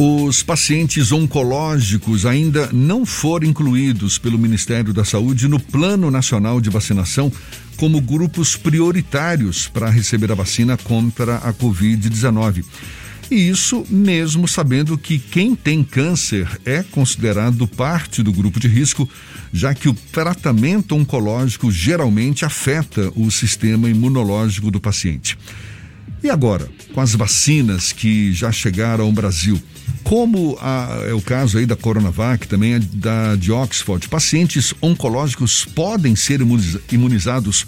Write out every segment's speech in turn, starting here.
Os pacientes oncológicos ainda não foram incluídos pelo Ministério da Saúde no Plano Nacional de Vacinação como grupos prioritários para receber a vacina contra a Covid-19. E isso mesmo sabendo que quem tem câncer é considerado parte do grupo de risco, já que o tratamento oncológico geralmente afeta o sistema imunológico do paciente. E agora, com as vacinas que já chegaram ao Brasil, como a, é o caso aí da Coronavac, também da de Oxford, pacientes oncológicos podem ser imunizados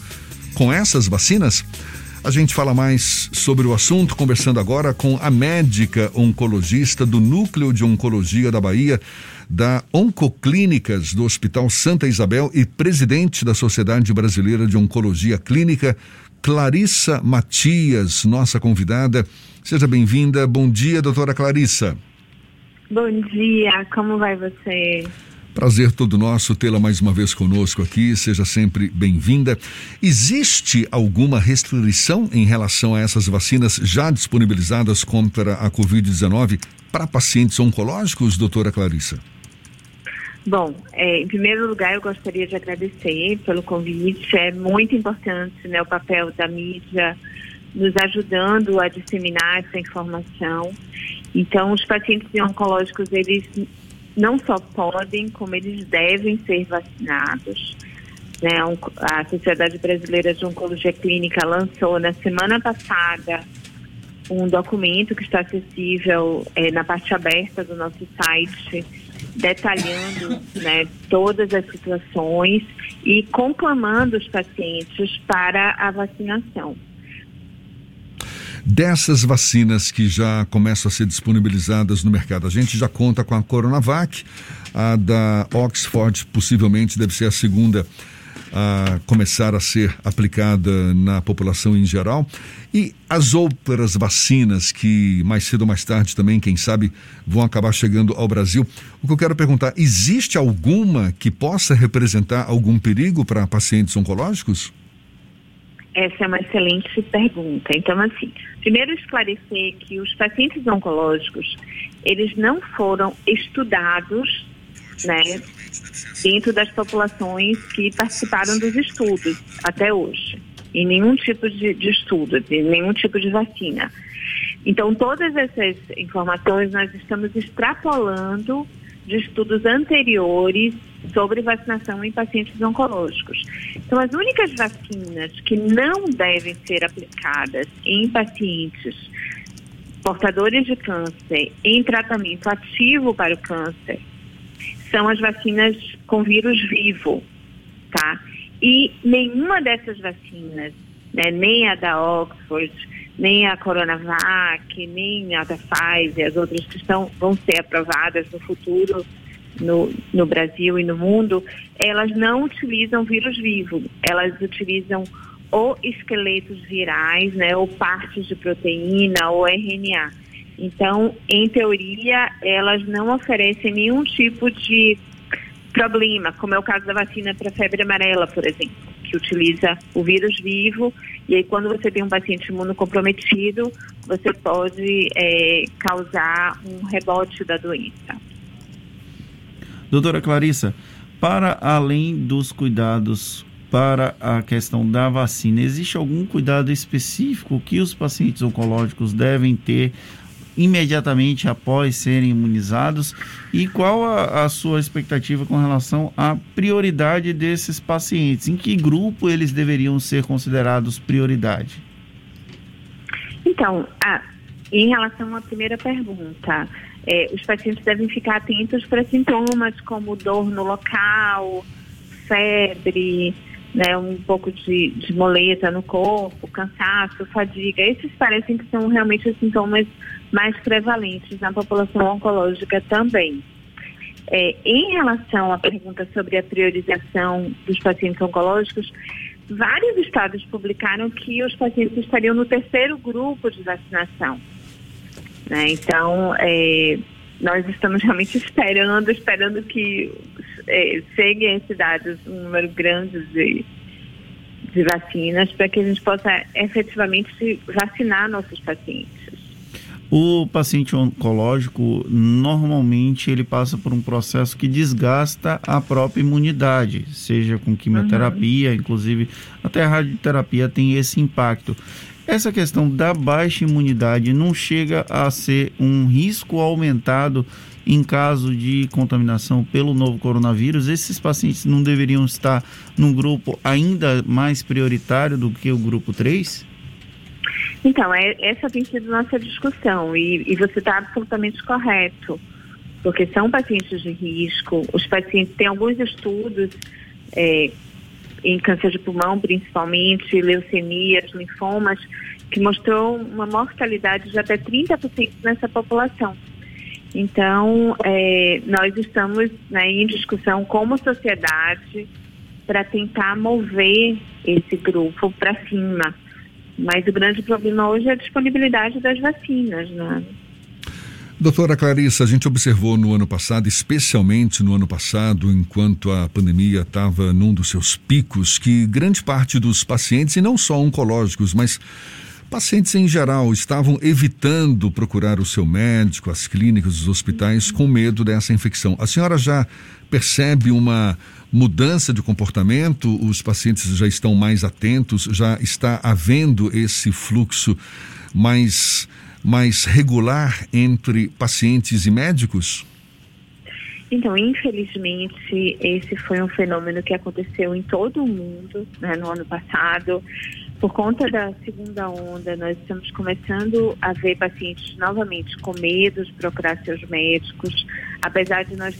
com essas vacinas? A gente fala mais sobre o assunto conversando agora com a médica oncologista do Núcleo de Oncologia da Bahia, da Oncoclínicas do Hospital Santa Isabel e presidente da Sociedade Brasileira de Oncologia Clínica, Clarissa Matias, nossa convidada. Seja bem-vinda. Bom dia, doutora Clarissa. Bom dia, como vai você? Prazer todo nosso tê-la mais uma vez conosco aqui, seja sempre bem-vinda. Existe alguma restrição em relação a essas vacinas já disponibilizadas contra a Covid-19 para pacientes oncológicos, doutora Clarissa? Bom, é, em primeiro lugar, eu gostaria de agradecer pelo convite. É muito importante né, o papel da mídia nos ajudando a disseminar essa informação. Então, os pacientes oncológicos, eles não só podem, como eles devem ser vacinados. Né? A Sociedade Brasileira de Oncologia Clínica lançou na semana passada um documento que está acessível é, na parte aberta do nosso site, detalhando né, todas as situações e conclamando os pacientes para a vacinação dessas vacinas que já começam a ser disponibilizadas no mercado. A gente já conta com a Coronavac, a da Oxford possivelmente deve ser a segunda a começar a ser aplicada na população em geral. E as outras vacinas que mais cedo ou mais tarde também, quem sabe, vão acabar chegando ao Brasil. O que eu quero perguntar, existe alguma que possa representar algum perigo para pacientes oncológicos? Essa é uma excelente pergunta. Então, assim, primeiro esclarecer que os pacientes oncológicos, eles não foram estudados, né, dentro das populações que participaram dos estudos até hoje, em nenhum tipo de, de estudo, de nenhum tipo de vacina. Então, todas essas informações nós estamos extrapolando de estudos anteriores sobre vacinação em pacientes oncológicos. Então, as únicas vacinas que não devem ser aplicadas em pacientes portadores de câncer em tratamento ativo para o câncer são as vacinas com vírus vivo, tá? E nenhuma dessas vacinas, né, nem a da Oxford, nem a Coronavac, nem a da Pfizer, as outras que estão, vão ser aprovadas no futuro no, no Brasil e no mundo, elas não utilizam vírus vivo, elas utilizam ou esqueletos virais, né, ou partes de proteína ou RNA. Então, em teoria, elas não oferecem nenhum tipo de problema, como é o caso da vacina para febre amarela, por exemplo, que utiliza o vírus vivo, e aí quando você tem um paciente imunocomprometido, você pode é, causar um rebote da doença. Doutora Clarissa, para além dos cuidados para a questão da vacina, existe algum cuidado específico que os pacientes oncológicos devem ter imediatamente após serem imunizados? E qual a, a, sua expectativa com relação à prioridade desses pacientes? Em que grupo eles deveriam ser considerados prioridade? Então, a, em relação à primeira pergunta, é, os pacientes devem ficar atentos para sintomas como dor no local, febre, né, um pouco de, de moleza no corpo, cansaço, fadiga. Esses parecem que são realmente os sintomas mais prevalentes na população oncológica também. É, em relação à pergunta sobre a priorização dos pacientes oncológicos, vários estados publicaram que os pacientes estariam no terceiro grupo de vacinação. Né? Então, é, nós estamos realmente esperando, esperando que é, cheguem a cidades um número grande de, de vacinas para que a gente possa efetivamente vacinar nossos pacientes. O paciente oncológico normalmente ele passa por um processo que desgasta a própria imunidade, seja com quimioterapia, uhum. inclusive até a radioterapia tem esse impacto. Essa questão da baixa imunidade não chega a ser um risco aumentado em caso de contaminação pelo novo coronavírus? Esses pacientes não deveriam estar num grupo ainda mais prioritário do que o grupo 3? Então, é, essa tem sido nossa discussão e, e você está absolutamente correto, porque são pacientes de risco. Os pacientes têm alguns estudos é, em câncer de pulmão, principalmente, leucemias, linfomas, que mostrou uma mortalidade de até 30% nessa população. Então, é, nós estamos né, em discussão como sociedade para tentar mover esse grupo para cima. Mas o grande problema hoje é a disponibilidade das vacinas, né? Doutora Clarissa, a gente observou no ano passado, especialmente no ano passado, enquanto a pandemia estava num dos seus picos, que grande parte dos pacientes, e não só oncológicos, mas pacientes em geral, estavam evitando procurar o seu médico, as clínicas, os hospitais, com medo dessa infecção. A senhora já percebe uma mudança de comportamento? Os pacientes já estão mais atentos? Já está havendo esse fluxo mais, mais regular entre pacientes e médicos? Então, infelizmente, esse foi um fenômeno que aconteceu em todo o mundo né, no ano passado. Por conta da segunda onda, nós estamos começando a ver pacientes novamente com medo de procurar seus médicos, apesar de nós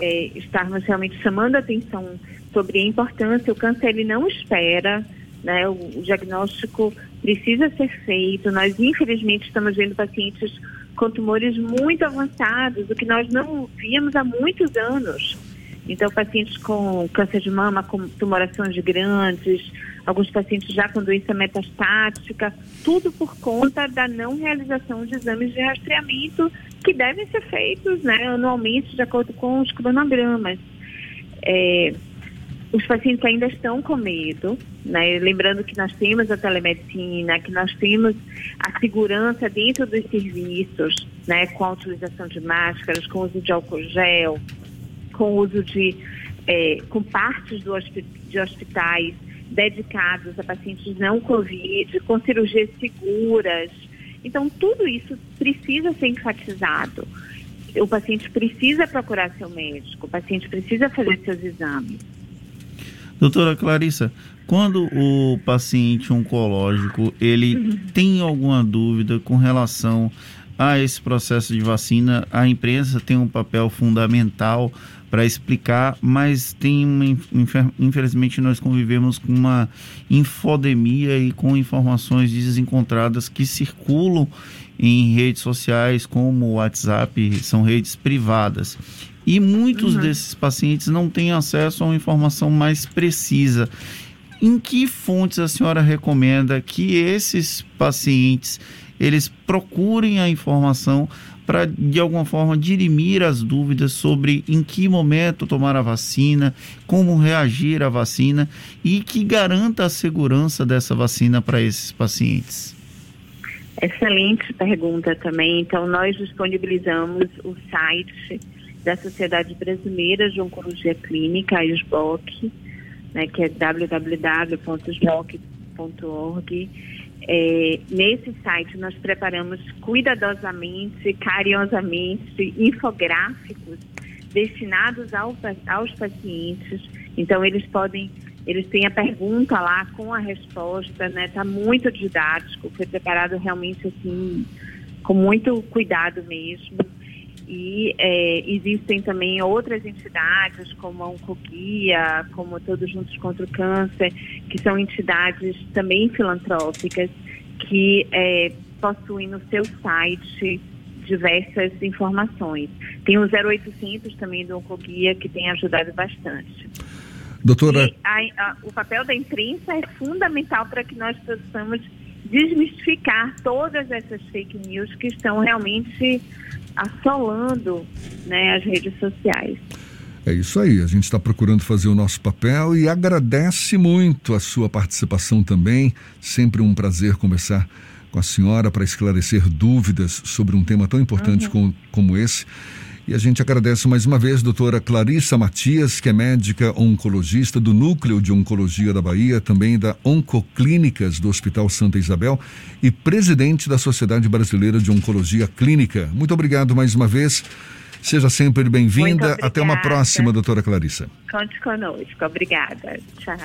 é, estarmos realmente chamando a atenção sobre a importância. O câncer ele não espera, né? O, o diagnóstico precisa ser feito. Nós infelizmente estamos vendo pacientes com tumores muito avançados, o que nós não víamos há muitos anos. Então, pacientes com câncer de mama, com tumorações grandes, alguns pacientes já com doença metastática, tudo por conta da não realização de exames de rastreamento que devem ser feitos né, anualmente de acordo com os cronogramas. É, os pacientes ainda estão com medo, né? lembrando que nós temos a telemedicina, que nós temos a segurança dentro dos serviços, né? com a utilização de máscaras, com o uso de álcool gel, com uso de, é, com partes do de hospitais dedicados a pacientes não Covid, com cirurgias seguras. Então, tudo isso precisa ser enfatizado. O paciente precisa procurar seu médico, o paciente precisa fazer seus exames. Doutora Clarissa, quando o paciente oncológico ele uhum. tem alguma dúvida com relação a esse processo de vacina, a imprensa tem um papel fundamental para explicar, mas tem uma, infelizmente nós convivemos com uma infodemia e com informações desencontradas que circulam em redes sociais como o WhatsApp, são redes privadas. E muitos uhum. desses pacientes não têm acesso a uma informação mais precisa. Em que fontes a senhora recomenda que esses pacientes eles procurem a informação para de alguma forma dirimir as dúvidas sobre em que momento tomar a vacina, como reagir à vacina e que garanta a segurança dessa vacina para esses pacientes? Excelente pergunta também. Então, nós disponibilizamos o site da Sociedade Brasileira de Oncologia Clínica, a SBOC, né, que é www.sboc.org. É, nesse site nós preparamos cuidadosamente, carinhosamente, infográficos destinados ao, aos pacientes. Então eles podem, eles têm a pergunta lá com a resposta, né? Está muito didático, foi preparado realmente assim com muito cuidado mesmo. E é, existem também outras entidades, como a Oncoguia, como Todos Juntos contra o Câncer, que são entidades também filantrópicas, que é, possuem no seu site diversas informações. Tem o 0800 também do Oncoguia, que tem ajudado bastante. Doutora. A, a, o papel da imprensa é fundamental para que nós possamos desmistificar todas essas fake news que estão realmente assolando né, as redes sociais. É isso aí, a gente está procurando fazer o nosso papel e agradece muito a sua participação também. Sempre um prazer conversar com a senhora para esclarecer dúvidas sobre um tema tão importante uhum. como, como esse. E a gente agradece mais uma vez, doutora Clarissa Matias, que é médica oncologista do Núcleo de Oncologia da Bahia, também da Oncoclínicas do Hospital Santa Isabel e presidente da Sociedade Brasileira de Oncologia Clínica. Muito obrigado mais uma vez. Seja sempre bem-vinda. Até uma próxima, doutora Clarissa. Conte conosco. Obrigada. Tchau.